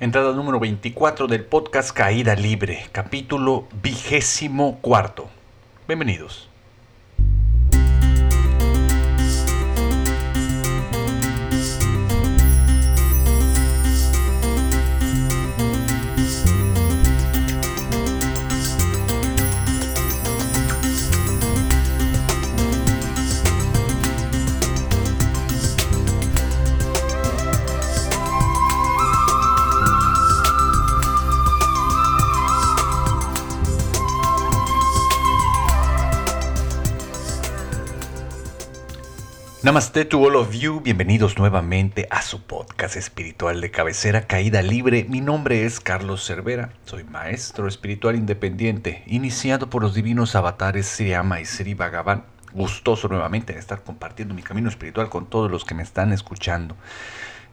Entrada número 24 del podcast Caída Libre, capítulo vigésimo cuarto. Bienvenidos. Namaste to all of you, bienvenidos nuevamente a su podcast espiritual de cabecera Caída Libre. Mi nombre es Carlos Cervera, soy maestro espiritual independiente, iniciado por los divinos avatares Sri y Sri Bhagavan. Gustoso nuevamente de estar compartiendo mi camino espiritual con todos los que me están escuchando.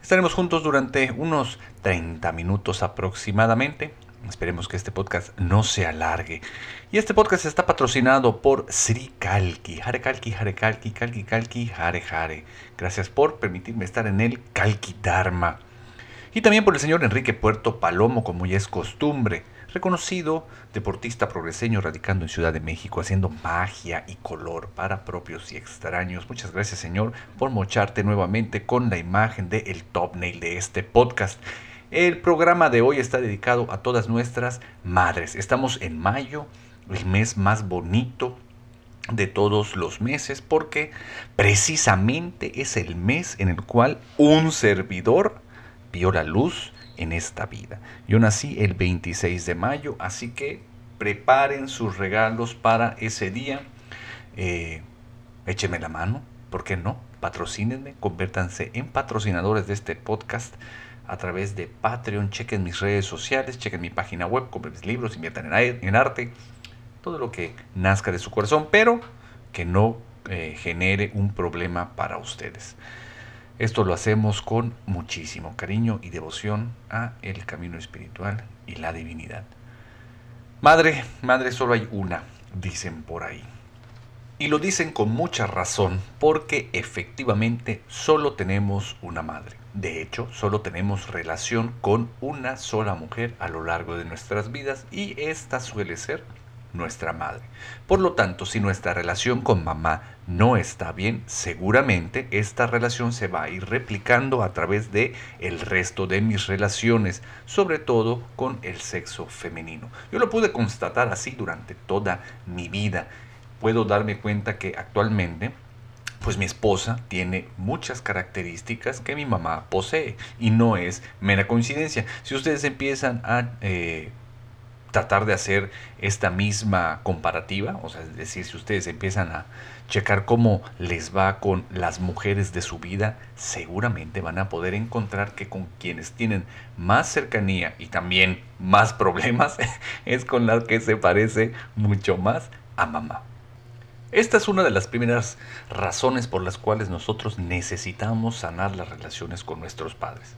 Estaremos juntos durante unos 30 minutos aproximadamente Esperemos que este podcast no se alargue. Y este podcast está patrocinado por Sri Kalki. Hare Kalki, Hare Kalki, Kalki Kalki, Hare Hare. Gracias por permitirme estar en el Kalki Dharma. Y también por el señor Enrique Puerto Palomo, como ya es costumbre. Reconocido deportista progreseño radicando en Ciudad de México, haciendo magia y color para propios y extraños. Muchas gracias, señor, por mocharte nuevamente con la imagen del el top nail de este podcast. El programa de hoy está dedicado a todas nuestras madres. Estamos en mayo, el mes más bonito de todos los meses, porque precisamente es el mes en el cual un servidor vio la luz en esta vida. Yo nací el 26 de mayo, así que preparen sus regalos para ese día. Eh, écheme la mano, ¿por qué no? Patrocínenme, convértanse en patrocinadores de este podcast a través de Patreon, chequen mis redes sociales, chequen mi página web, compren mis libros, inviertan en, arte, todo lo que nazca de su corazón, pero que no eh, genere un problema para ustedes. Esto lo hacemos con muchísimo cariño y devoción a el camino espiritual y la divinidad. Madre, madre solo hay una, dicen por ahí. Y lo dicen con mucha razón porque efectivamente solo tenemos una madre. De hecho, solo tenemos relación con una sola mujer a lo largo de nuestras vidas y esta suele ser nuestra madre. Por lo tanto, si nuestra relación con mamá no está bien, seguramente esta relación se va a ir replicando a través de el resto de mis relaciones, sobre todo con el sexo femenino. Yo lo pude constatar así durante toda mi vida. Puedo darme cuenta que actualmente pues mi esposa tiene muchas características que mi mamá posee y no es mera coincidencia. Si ustedes empiezan a eh, tratar de hacer esta misma comparativa, o sea, es decir, si ustedes empiezan a checar cómo les va con las mujeres de su vida, seguramente van a poder encontrar que con quienes tienen más cercanía y también más problemas es con las que se parece mucho más a mamá. Esta es una de las primeras razones por las cuales nosotros necesitamos sanar las relaciones con nuestros padres.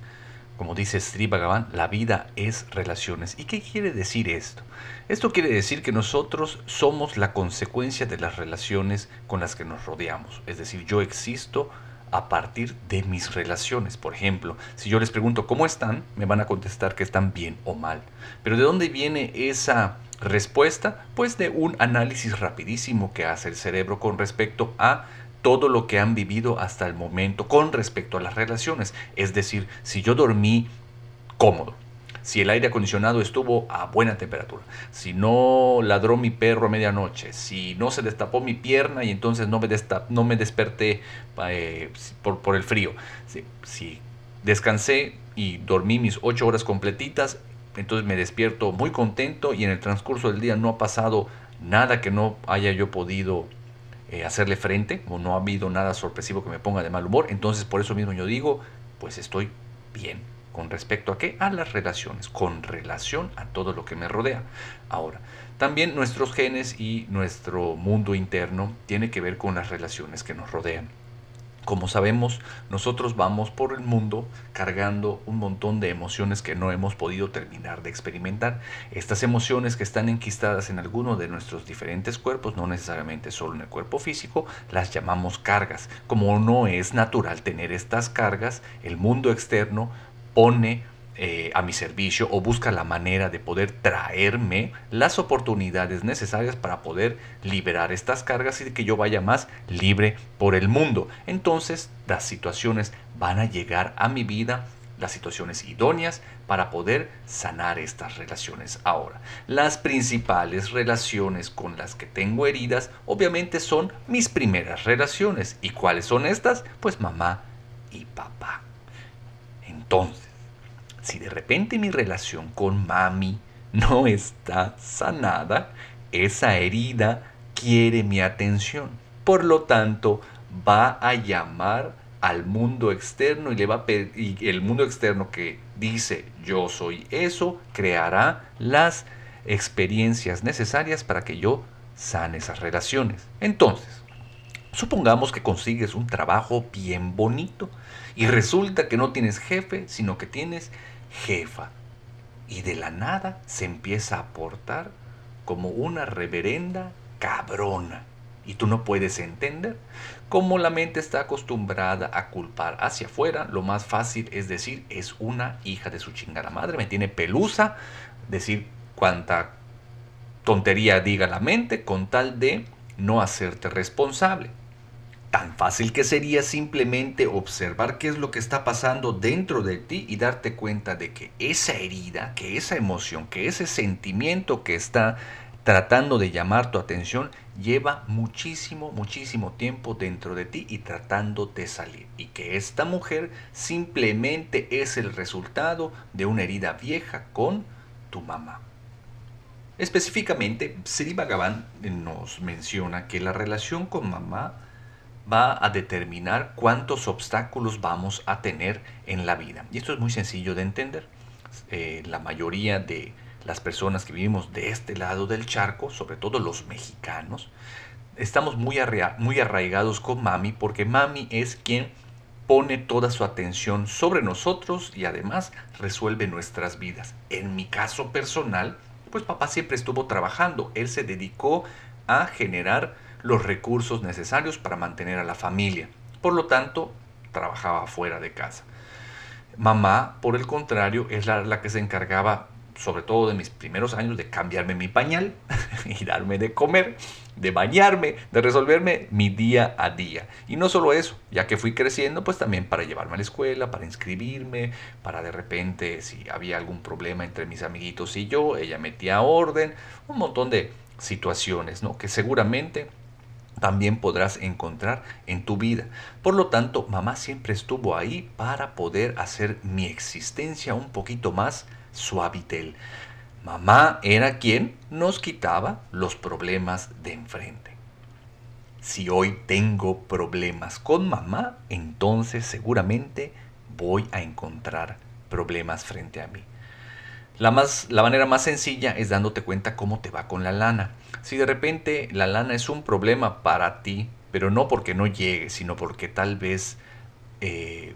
Como dice Sri Bhagavan, la vida es relaciones. ¿Y qué quiere decir esto? Esto quiere decir que nosotros somos la consecuencia de las relaciones con las que nos rodeamos. Es decir, yo existo a partir de mis relaciones. Por ejemplo, si yo les pregunto cómo están, me van a contestar que están bien o mal. Pero ¿de dónde viene esa respuesta? Pues de un análisis rapidísimo que hace el cerebro con respecto a todo lo que han vivido hasta el momento con respecto a las relaciones. Es decir, si yo dormí cómodo, si el aire acondicionado estuvo a buena temperatura, si no ladró mi perro a medianoche, si no se destapó mi pierna y entonces no me, no me desperté eh, por, el frío, si descansé y dormí mis ocho horas completitas, entonces me despierto muy contento y en el transcurso del día no ha pasado nada que no haya yo podido eh, hacerle frente o no ha habido nada sorpresivo que me ponga de mal humor. Entonces por eso mismo yo digo, pues estoy bien. ¿Con respecto a qué? A las relaciones, con relación a todo lo que me rodea. Ahora, también nuestros genes y nuestro mundo interno tiene que ver con las relaciones que nos rodean. Como sabemos, nosotros vamos por el mundo cargando un montón de emociones que no hemos podido terminar de experimentar. Estas emociones que están enquistadas en alguno de nuestros diferentes cuerpos, no necesariamente solo en el cuerpo físico, las llamamos cargas. Como no es natural tener estas cargas, el mundo externo pone eh, a mi servicio o busca la manera de poder traerme las oportunidades necesarias para poder liberar estas cargas y que yo vaya más libre por el mundo. Entonces las situaciones van a llegar a mi vida, las situaciones idóneas para poder sanar estas relaciones. Ahora, las principales relaciones con las que tengo heridas obviamente son mis primeras relaciones. ¿Y cuáles son estas? Pues mamá y papá. Entonces, si de repente mi relación con mami no está sanada, esa herida quiere mi atención. Por lo tanto, va a llamar al mundo externo y, le va a y el mundo externo que dice yo soy eso, creará las experiencias necesarias para que yo sane esas relaciones. Entonces, supongamos que consigues un trabajo bien bonito y resulta que no tienes jefe, sino que tienes jefa. Y de la nada se empieza a portar como una reverenda cabrona. Y tú no puedes entender. Como la mente está acostumbrada a culpar hacia afuera, lo más fácil es decir, es una hija de su chingada madre, me tiene pelusa, decir cuánta tontería diga la mente con tal de no hacerte responsable. Tan fácil que sería simplemente observar qué es lo que está pasando dentro de ti y darte cuenta de que esa herida, que esa emoción, que ese sentimiento que está tratando de llamar tu atención lleva muchísimo, muchísimo tiempo dentro de ti y tratando de salir. Y que esta mujer simplemente es el resultado de una herida vieja con tu mamá. Específicamente, Sri Bhagavan nos menciona que la relación con mamá va a determinar cuántos obstáculos vamos a tener en la vida. Y esto es muy sencillo de entender. Eh, la mayoría de las personas que vivimos de este lado del charco, sobre todo los mexicanos, estamos muy, muy arraigados con mami porque mami es quien pone toda su atención sobre nosotros y además resuelve nuestras vidas. En mi caso personal, pues papá siempre estuvo trabajando, él se dedicó a generar los recursos necesarios para mantener a la familia. Por lo tanto, trabajaba fuera de casa. Mamá, por el contrario, es la, que se encargaba, sobre todo de mis primeros años, de cambiarme mi pañal y darme de comer, de bañarme, de resolverme mi día a día. Y no solo eso, ya que fui creciendo, pues también para llevarme a la escuela, para inscribirme, para de repente, si había algún problema entre mis amiguitos y yo, ella metía orden, un montón de situaciones, ¿no? Que seguramente también podrás encontrar en tu vida. Por lo tanto, mamá siempre estuvo ahí para poder hacer mi existencia un poquito más suavitel. Mamá era quien nos quitaba los problemas de enfrente. Si hoy tengo problemas con mamá, entonces seguramente voy a encontrar problemas frente a mí. La, más, la manera más sencilla es dándote cuenta cómo te va con la lana. Si de repente la lana es un problema para ti, pero no porque no llegue, sino porque tal vez eh,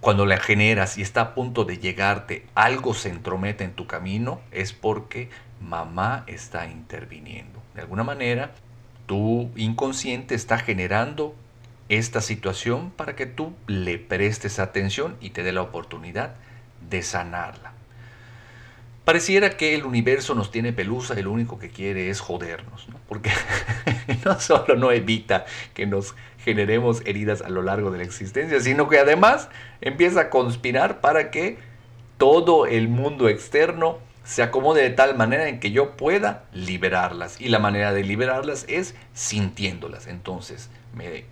cuando la generas y está a punto de llegarte, algo se entromete en tu camino, es porque mamá está interviniendo. De alguna manera, tu inconsciente está generando esta situación para que tú le prestes atención y te dé la oportunidad de sanarla. Pareciera que el universo nos tiene pelusa y lo único que quiere es jodernos, ¿no? porque no solo no evita que nos generemos heridas a lo largo de la existencia, sino que además empieza a conspirar para que todo el mundo externo se acomode de tal manera en que yo pueda liberarlas. Y la manera de liberarlas es sintiéndolas. Entonces me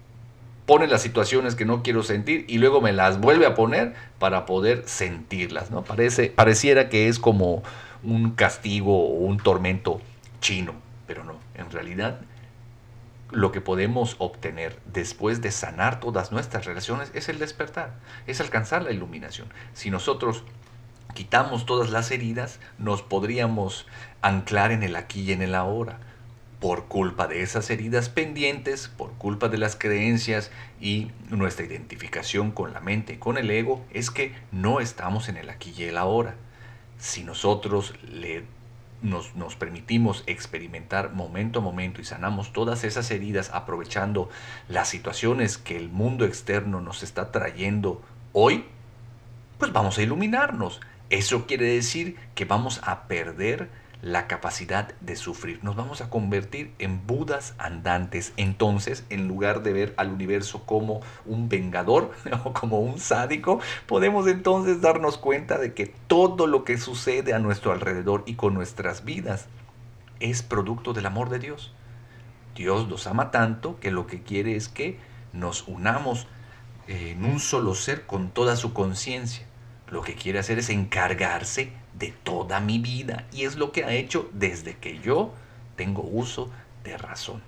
pone las situaciones que no quiero sentir y luego me las vuelve a poner para poder sentirlas, ¿no? Parece, pareciera que es como un castigo o un tormento chino, pero no, en realidad lo que podemos obtener después de sanar todas nuestras relaciones es el despertar, es alcanzar la iluminación. Si nosotros quitamos todas las heridas, nos podríamos anclar en el aquí y en el ahora por culpa de esas heridas pendientes, por culpa de las creencias y nuestra identificación con la mente y con el ego, es que no estamos en el aquí y el ahora. Si nosotros le, nos, nos permitimos experimentar momento a momento y sanamos todas esas heridas aprovechando las situaciones que el mundo externo nos está trayendo hoy, pues vamos a iluminarnos. Eso quiere decir que vamos a perder la capacidad de sufrir. Nos vamos a convertir en budas andantes. Entonces, en lugar de ver al universo como un vengador o como un sádico, podemos entonces darnos cuenta de que todo lo que sucede a nuestro alrededor y con nuestras vidas es producto del amor de Dios. Dios nos ama tanto que lo que quiere es que nos unamos en un solo ser con toda su conciencia. Lo que quiere hacer es encargarse de toda mi vida y es lo que ha hecho desde que yo tengo uso de razón.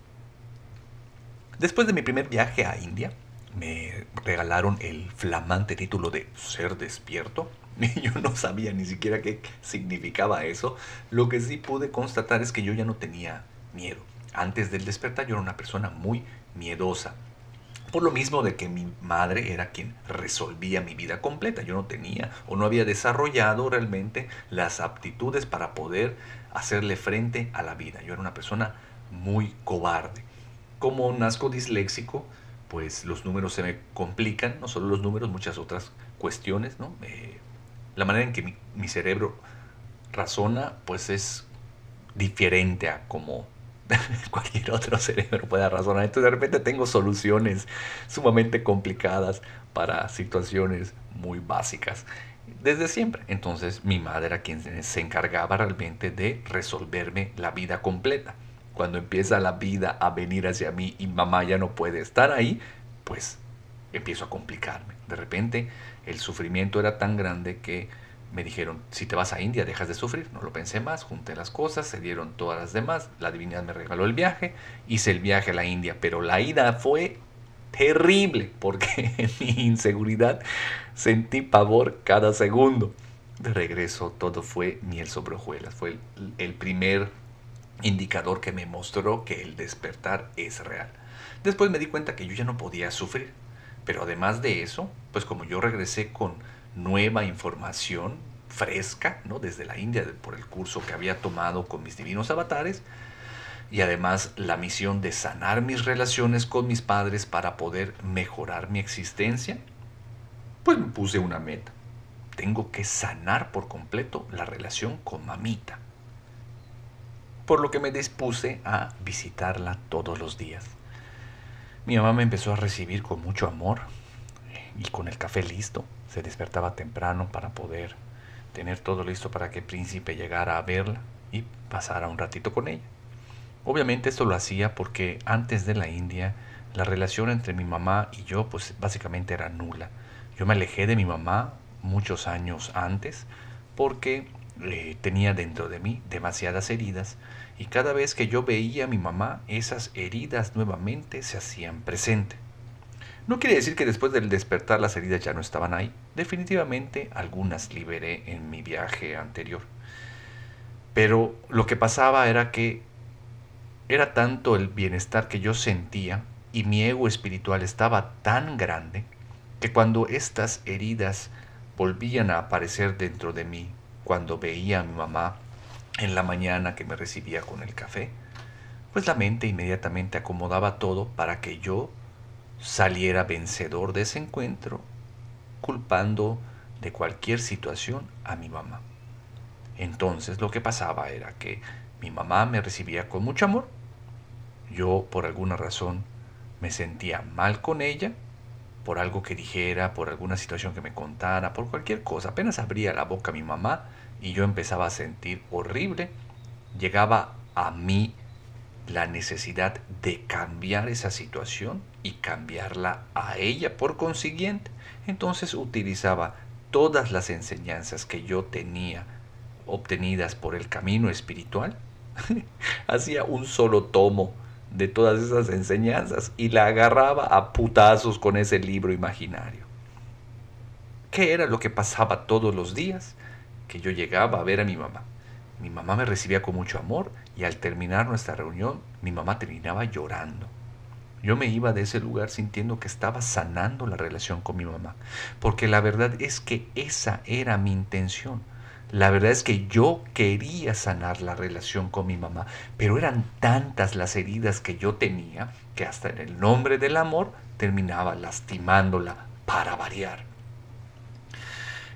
Después de mi primer viaje a India, me regalaron el flamante título de ser despierto. Yo no sabía ni siquiera qué significaba eso. Lo que sí pude constatar es que yo ya no tenía miedo. Antes del despertar yo era una persona muy miedosa. Lo mismo de que mi madre era quien resolvía mi vida completa. Yo no tenía o no había desarrollado realmente las aptitudes para poder hacerle frente a la vida. Yo era una persona muy cobarde. Como nazco disléxico, pues los números se me complican, no solo los números, muchas otras cuestiones, ¿no? Eh, la manera en que mi, mi cerebro razona, pues es diferente a como cualquier otro cerebro pueda razonar. Entonces de repente tengo soluciones sumamente complicadas para situaciones muy básicas. Desde siempre. Entonces mi madre era quien se encargaba realmente de resolverme la vida completa. Cuando empieza la vida a venir hacia mí y mamá ya no puede estar ahí, pues empiezo a complicarme. De repente el sufrimiento era tan grande que me dijeron, si te vas a India dejas de sufrir. No lo pensé más, junté las cosas, se dieron todas las demás, la divinidad me regaló el viaje, hice el viaje a la India, pero la ida fue terrible porque en mi inseguridad sentí pavor cada segundo. De regreso todo fue miel sobre hojuelas, fue el, el primer indicador que me mostró que el despertar es real. Después me di cuenta que yo ya no podía sufrir, pero además de eso, pues como yo regresé con nueva información fresca, ¿no? Desde la India, por el curso que había tomado con mis divinos avatares, y además la misión de sanar mis relaciones con mis padres para poder mejorar mi existencia, pues me puse una meta. Tengo que sanar por completo la relación con mamita. Por lo que me dispuse a visitarla todos los días. Mi mamá me empezó a recibir con mucho amor y con el café listo se despertaba temprano para poder tener todo listo para que el príncipe llegara a verla y pasara un ratito con ella. Obviamente esto lo hacía porque antes de la India la relación entre mi mamá y yo pues básicamente era nula. Yo me alejé de mi mamá muchos años antes porque eh, tenía dentro de mí demasiadas heridas y cada vez que yo veía a mi mamá esas heridas nuevamente se hacían presentes. No quiere decir que después del despertar las heridas ya no estaban ahí. Definitivamente algunas liberé en mi viaje anterior. Pero lo que pasaba era que era tanto el bienestar que yo sentía y mi ego espiritual estaba tan grande que cuando estas heridas volvían a aparecer dentro de mí, cuando veía a mi mamá en la mañana que me recibía con el café, pues la mente inmediatamente acomodaba todo para que yo saliera vencedor de ese encuentro culpando de cualquier situación a mi mamá. Entonces lo que pasaba era que mi mamá me recibía con mucho amor. Yo por alguna razón me sentía mal con ella, por algo que dijera, por alguna situación que me contara, por cualquier cosa. Apenas abría la boca mi mamá y yo empezaba a sentir horrible. Llegaba a mí la necesidad de cambiar esa situación y cambiarla a ella por consiguiente. Entonces utilizaba todas las enseñanzas que yo tenía obtenidas por el camino espiritual. Hacía un solo tomo de todas esas enseñanzas y la agarraba a putazos con ese libro imaginario. ¿Qué era lo que pasaba todos los días? Que yo llegaba a ver a mi mamá mi mamá me recibía con mucho amor y al terminar nuestra reunión mi mamá terminaba llorando. Yo me iba de ese lugar sintiendo que estaba sanando la relación con mi mamá, porque la verdad es que esa era mi intención. La verdad es que yo quería sanar la relación con mi mamá, pero eran tantas las heridas que yo tenía que hasta en el nombre del amor terminaba lastimándola para variar.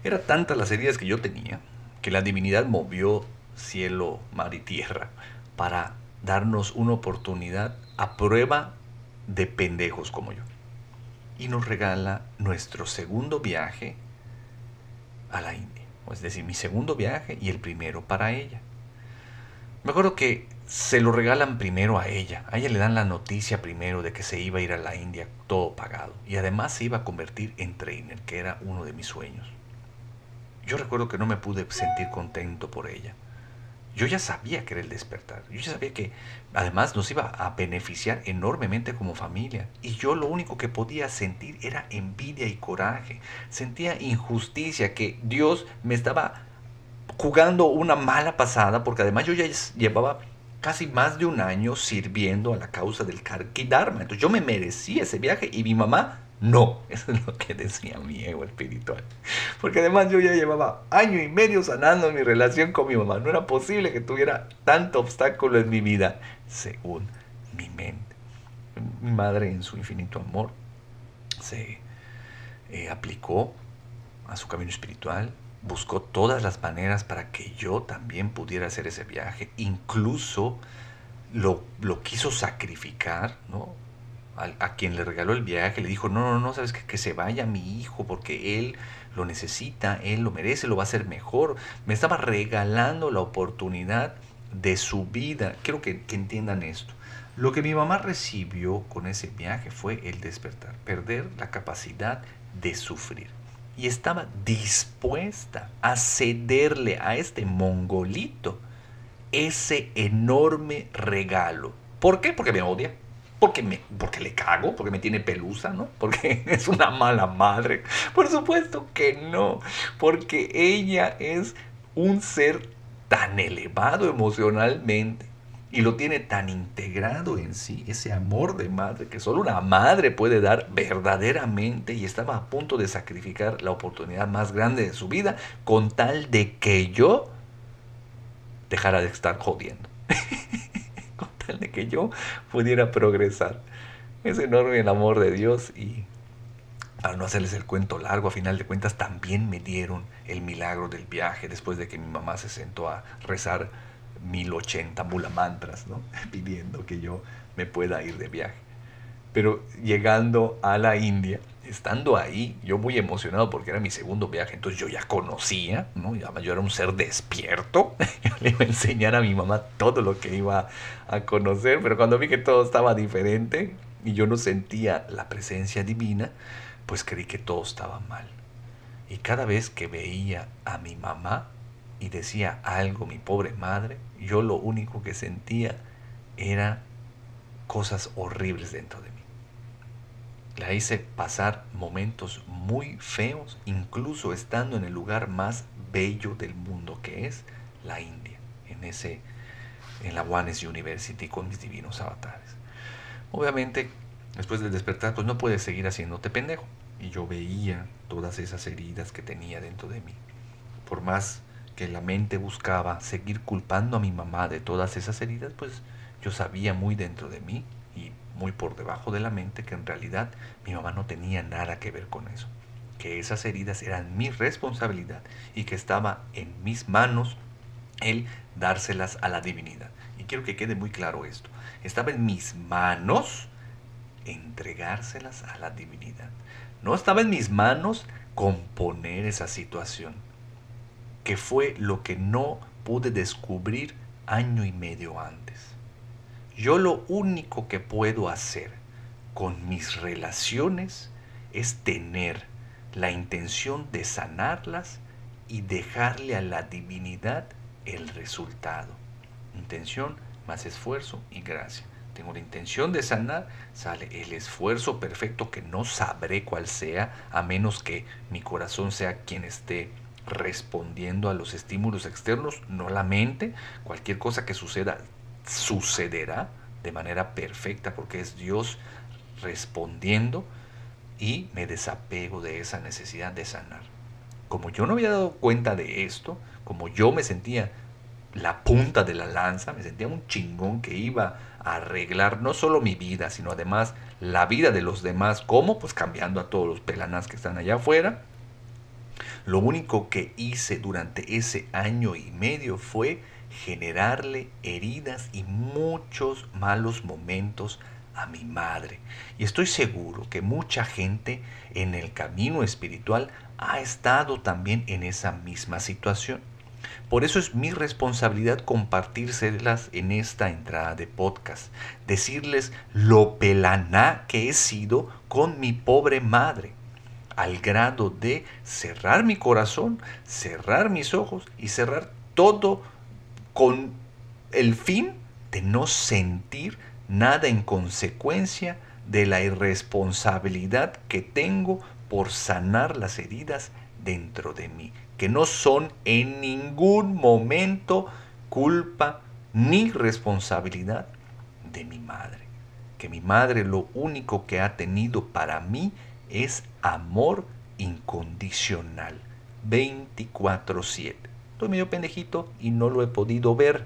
Era tantas las heridas que yo tenía que la divinidad movió cielo, mar y tierra para darnos una oportunidad a prueba de pendejos como yo. Y nos regala nuestro segundo viaje a la India. Es decir, mi segundo viaje y el primero para ella. Me acuerdo que se lo regalan primero a ella. A ella le dan la noticia primero de que se iba a ir a la India todo pagado. Y además se iba a convertir en trainer, que era uno de mis sueños. Yo recuerdo que no me pude sentir contento por ella. Yo ya sabía que era el despertar. Yo ya sabía que además nos iba a beneficiar enormemente como familia. Y yo lo único que podía sentir era envidia y coraje. Sentía injusticia que Dios me estaba jugando una mala pasada porque además yo ya llevaba casi más de un año sirviendo a la causa del Karki Dharma. Entonces yo me merecía ese viaje y mi mamá no, eso es lo que decía mi ego espiritual. Porque además yo ya llevaba año y medio sanando mi relación con mi mamá. No era posible que tuviera tanto obstáculo en mi vida, según mi mente. Mi madre, en su infinito amor, se eh, aplicó a su camino espiritual, buscó todas las maneras para que yo también pudiera hacer ese viaje. Incluso lo, lo quiso sacrificar, ¿no? A, quien le regaló el viaje, le dijo, no, no, no, sabes que, que se vaya mi hijo porque él lo necesita, él lo merece, lo va a hacer mejor. Me estaba regalando la oportunidad de su vida. Quiero que, que entiendan esto. Lo que mi mamá recibió con ese viaje fue el despertar, perder la capacidad de sufrir. Y estaba dispuesta a cederle a este mongolito ese enorme regalo. ¿Por qué? Porque me odia porque, me, porque le cago, porque me tiene pelusa, ¿no? Porque es una mala madre. Por supuesto que no, porque ella es un ser tan elevado emocionalmente y lo tiene tan integrado en sí, ese amor de madre que solo una madre puede dar verdaderamente y estaba a punto de sacrificar la oportunidad más grande de su vida con tal de que yo dejara de estar jodiendo. de que yo pudiera progresar. Es enorme el amor de Dios y para no hacerles el cuento largo, a final de cuentas también me dieron el milagro del viaje después de que mi mamá se sentó a rezar 1080 mula mantras, ¿no? pidiendo que yo me pueda ir de viaje. Pero llegando a la India, estando ahí, yo muy emocionado porque era mi segundo viaje, entonces yo ya conocía, ¿no? yo era un ser despierto, yo le iba a enseñar a mi mamá todo lo que iba a conocer, pero cuando vi que todo estaba diferente y yo no sentía la presencia divina, pues creí que todo estaba mal. Y cada vez que veía a mi mamá y decía algo, mi pobre madre, yo lo único que sentía era cosas horribles dentro de mí. La hice pasar momentos muy feos, incluso estando en el lugar más bello del mundo, que es la India, en, ese, en la Wanes University con mis divinos avatares. Obviamente, después del despertar, pues no puedes seguir haciéndote pendejo. Y yo veía todas esas heridas que tenía dentro de mí. Por más que la mente buscaba seguir culpando a mi mamá de todas esas heridas, pues yo sabía muy dentro de mí muy por debajo de la mente que en realidad mi mamá no tenía nada que ver con eso, que esas heridas eran mi responsabilidad y que estaba en mis manos el dárselas a la divinidad. Y quiero que quede muy claro esto. Estaba en mis manos entregárselas a la divinidad. No estaba en mis manos componer esa situación, que fue lo que no pude descubrir año y medio antes. Yo lo único que puedo hacer con mis relaciones es tener la intención de sanarlas y dejarle a la divinidad el resultado. Intención más esfuerzo y gracia. Tengo la intención de sanar, sale el esfuerzo perfecto que no sabré cuál sea, a menos que mi corazón sea quien esté respondiendo a los estímulos externos, no la mente. Cualquier cosa que suceda sucederá de manera perfecta porque es Dios respondiendo y me desapego de esa necesidad de sanar. Como yo no había dado cuenta de esto, como yo me sentía la punta de la lanza, me sentía un chingón que iba a arreglar no solo mi vida, sino además la vida de los demás. ¿Cómo? Pues cambiando a todos los pelanas que están allá afuera. Lo único que hice durante ese año y medio fue generarle heridas y muchos malos momentos a mi madre. Y estoy seguro que mucha gente en el camino espiritual ha estado también en esa misma situación. Por eso es mi responsabilidad compartírselas en esta entrada de podcast, decirles lo pelaná que he sido con mi pobre madre, al grado de cerrar mi corazón, cerrar mis ojos y cerrar todo con el fin de no sentir nada en consecuencia de la irresponsabilidad que tengo por sanar las heridas dentro de mí, que no son en ningún momento culpa ni responsabilidad de mi madre. Que mi madre lo único que ha tenido para mí es amor incondicional, 24/7. Estoy medio pendejito y no lo he podido ver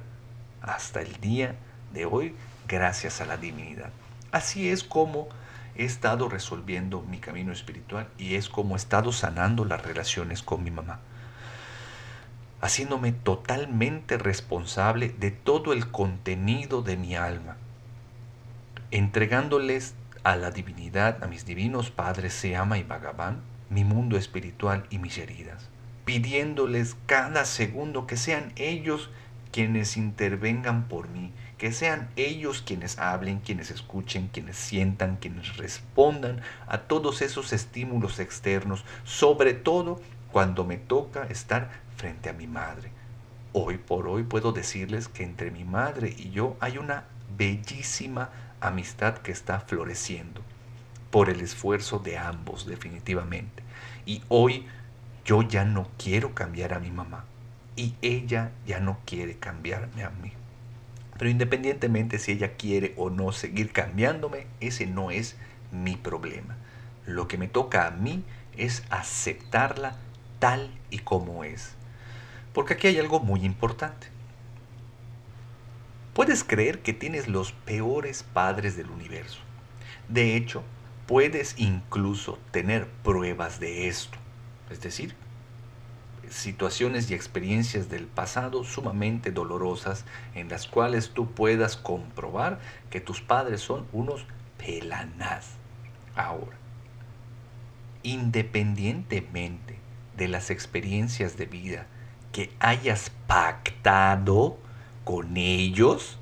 hasta el día de hoy gracias a la divinidad. Así es como he estado resolviendo mi camino espiritual y es como he estado sanando las relaciones con mi mamá, haciéndome totalmente responsable de todo el contenido de mi alma, entregándoles a la divinidad, a mis divinos padres Seama y Bhagavan, mi mundo espiritual y mis heridas, pidiéndoles cada segundo que sean ellos quienes intervengan por mí, que sean ellos quienes hablen, quienes escuchen, quienes sientan, quienes respondan a todos esos estímulos externos, sobre todo cuando me toca estar frente a mi madre. Hoy por hoy puedo decirles que entre mi madre y yo hay una bellísima amistad que está floreciendo por el esfuerzo de ambos definitivamente. Y hoy yo ya no quiero cambiar a mi mamá y ella ya no quiere cambiarme a mí. Pero independientemente si ella quiere o no seguir cambiándome, ese no es mi problema. Lo que me toca a mí es aceptarla tal y como es. Porque aquí hay algo muy importante. Puedes creer que tienes los peores padres del universo. De hecho, puedes incluso tener pruebas de esto. Es decir, situaciones y experiencias del pasado sumamente dolorosas en las cuales tú puedas comprobar que tus padres son unos pelanás. Ahora, independientemente de las experiencias de vida que hayas pactado con ellos,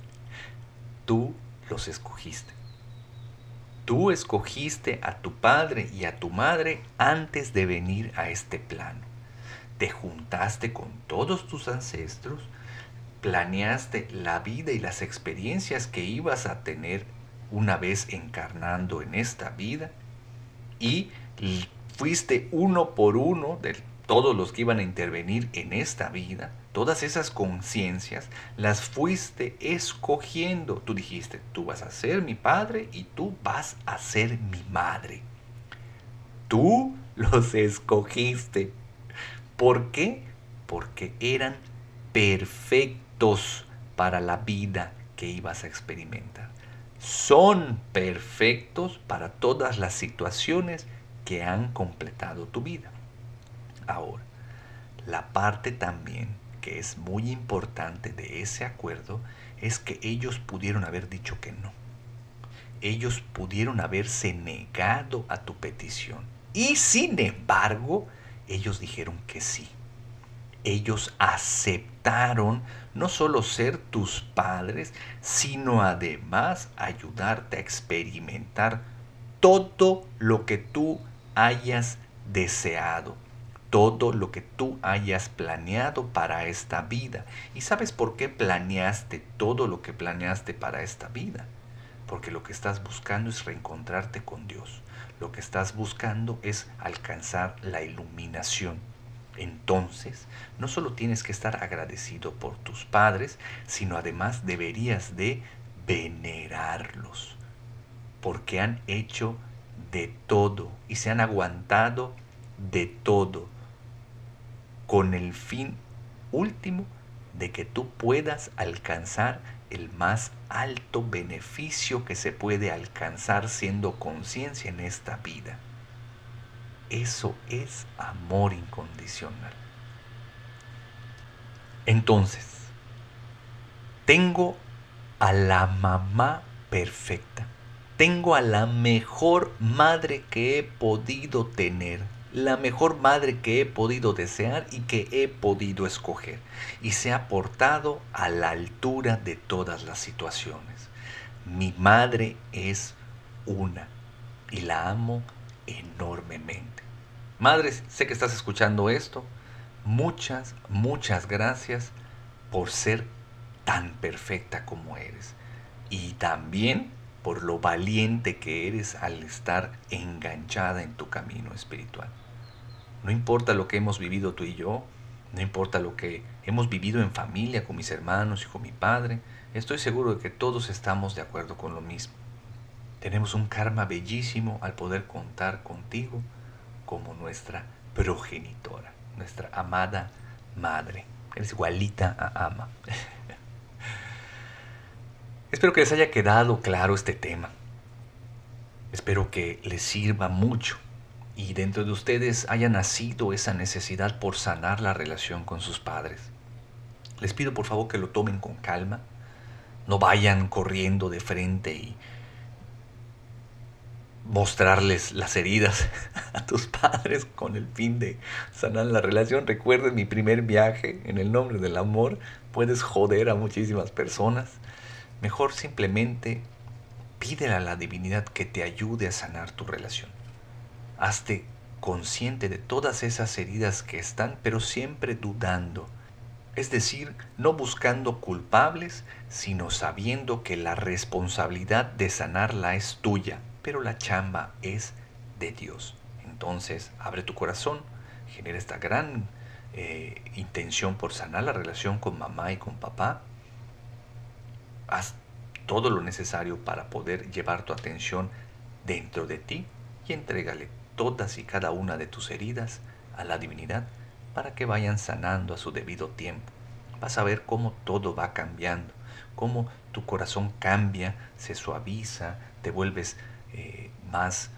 tú los escogiste. Tú escogiste a tu padre y a tu madre antes de venir a este plano. Te juntaste con todos tus ancestros, planeaste la vida y las experiencias que ibas a tener una vez encarnando en esta vida y fuiste uno por uno de todos los que iban a intervenir en esta vida todas esas conciencias las fuiste escogiendo. Tú dijiste, tú vas a ser mi padre y tú vas a ser mi madre. Tú los escogiste. ¿Por qué? Porque eran perfectos para la vida que ibas a experimentar. Son perfectos para todas las situaciones que han completado tu vida. Ahora, la parte también que es muy importante de ese acuerdo es que ellos pudieron haber dicho que no. Ellos pudieron haberse negado a tu petición. Y sin embargo, ellos dijeron que sí. Ellos aceptaron no solo ser tus padres, sino además ayudarte a experimentar todo lo que tú hayas deseado todo lo que tú hayas planeado para esta vida. ¿Y sabes por qué planeaste todo lo que planeaste para esta vida? Porque lo que estás buscando es reencontrarte con Dios. Lo que estás buscando es alcanzar la iluminación. Entonces, no solo tienes que estar agradecido por tus padres, sino además deberías de venerarlos, porque han hecho de todo y se han aguantado de todo con el fin último de que tú puedas alcanzar el más alto beneficio que se puede alcanzar siendo conciencia en esta vida. Eso es amor incondicional. Entonces, tengo a la mamá perfecta. Tengo a la mejor madre que he podido tener, la mejor madre que he podido desear y que he podido escoger. Y se ha portado a la altura de todas las situaciones. Mi madre es una y la amo enormemente. Madres, sé que estás escuchando esto. Muchas, muchas gracias por ser tan perfecta como eres. Y también por lo valiente que eres al estar enganchada en tu camino espiritual. No importa lo que hemos vivido tú y yo, no importa lo que hemos vivido en familia con mis hermanos y con mi padre, estoy seguro de que todos estamos de acuerdo con lo mismo. Tenemos un karma bellísimo al poder contar contigo como nuestra progenitora, nuestra amada madre. Eres igualita a ama. Espero que les haya quedado claro este tema. Espero que les sirva mucho y dentro de ustedes haya nacido esa necesidad por sanar la relación con sus padres. Les pido por favor que lo tomen con calma, no vayan corriendo de frente y mostrarles las heridas a tus padres con el fin de sanar la relación. Recuerden mi primer viaje en el nombre del amor. Puedes joder a muchísimas personas. Mejor simplemente pídele a la divinidad que te ayude a sanar tu relación. Hazte consciente de todas esas heridas que están, pero siempre dudando. Es decir, no buscando culpables, sino sabiendo que la responsabilidad de sanarla es tuya pero la chamba es de Dios. Entonces, abre tu corazón, genera esta gran eh, intención por sanar la relación con mamá y con papá. Haz todo lo necesario para poder llevar tu atención dentro de ti y entrégale todas y cada una de tus heridas a la divinidad para que vayan sanando a su debido tiempo. Vas a ver cómo todo va cambiando, cómo tu corazón cambia, se suaviza, te vuelves eh, más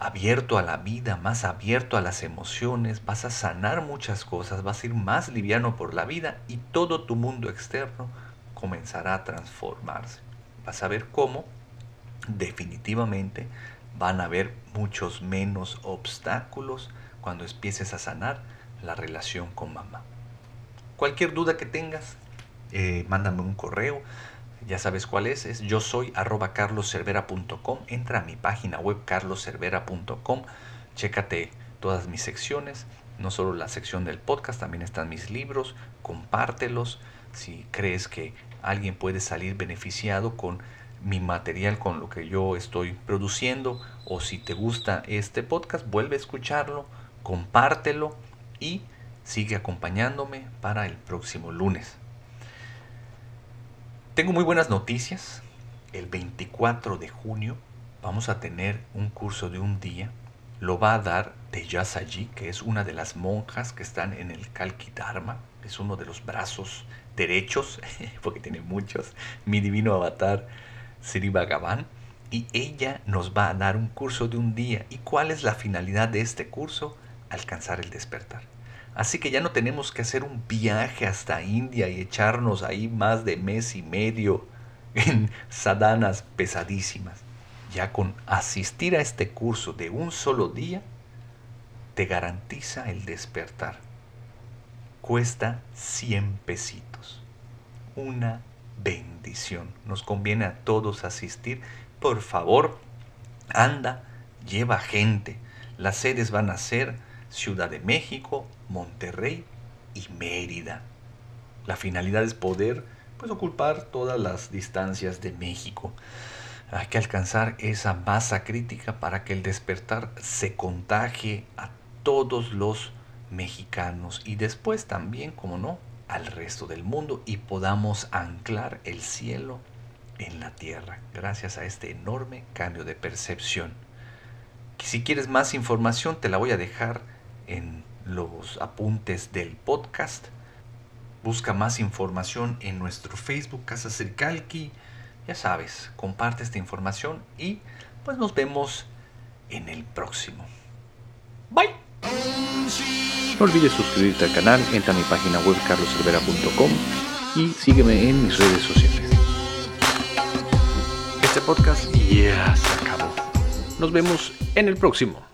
abierto a la vida, más abierto a las emociones, vas a sanar muchas cosas, vas a ir más liviano por la vida y todo tu mundo externo comenzará a transformarse. Vas a ver cómo definitivamente van a haber muchos menos obstáculos cuando empieces a sanar la relación con mamá. Cualquier duda que tengas, eh, mándame un correo. Ya sabes cuál es, es yo soy arroba carloscervera.com, entra a mi página web carloscervera.com, chécate todas mis secciones, no solo la sección del podcast, también están mis libros, compártelos, si crees que alguien puede salir beneficiado con mi material, con lo que yo estoy produciendo, o si te gusta este podcast, vuelve a escucharlo, compártelo y sigue acompañándome para el próximo lunes. Tengo muy buenas noticias. El 24 de junio vamos a tener un curso de un día. Lo va a dar Teyasaji, que es una de las monjas que están en el Kalki Dharma. Es uno de los brazos derechos, porque tiene muchos. Mi divino avatar Sri Bhagavan. Y ella nos va a dar un curso de un día. ¿Y cuál es la finalidad de este curso? Alcanzar el despertar. Así que ya no tenemos que hacer un viaje hasta India y echarnos ahí más de mes y medio en sadanas pesadísimas. Ya con asistir a este curso de un solo día, te garantiza el despertar. Cuesta 100 pesitos. Una bendición. Nos conviene a todos asistir. Por favor, anda, lleva gente. Las sedes van a ser Ciudad de México, Monterrey y Mérida. La finalidad es poder pues, ocupar todas las distancias de México. Hay que alcanzar esa masa crítica para que el despertar se contagie a todos los mexicanos y después también, como no, al resto del mundo y podamos anclar el cielo en la tierra gracias a este enorme cambio de percepción. Si quieres más información te la voy a dejar en los apuntes del podcast. Busca más información en nuestro Facebook Casa Circalqui. Ya sabes, comparte esta información y pues nos vemos en el próximo. Bye. No olvides suscribirte al canal, entra a mi página web carloservera.com y sígueme en mis redes sociales. Este podcast ya se acabó. Nos vemos en el próximo.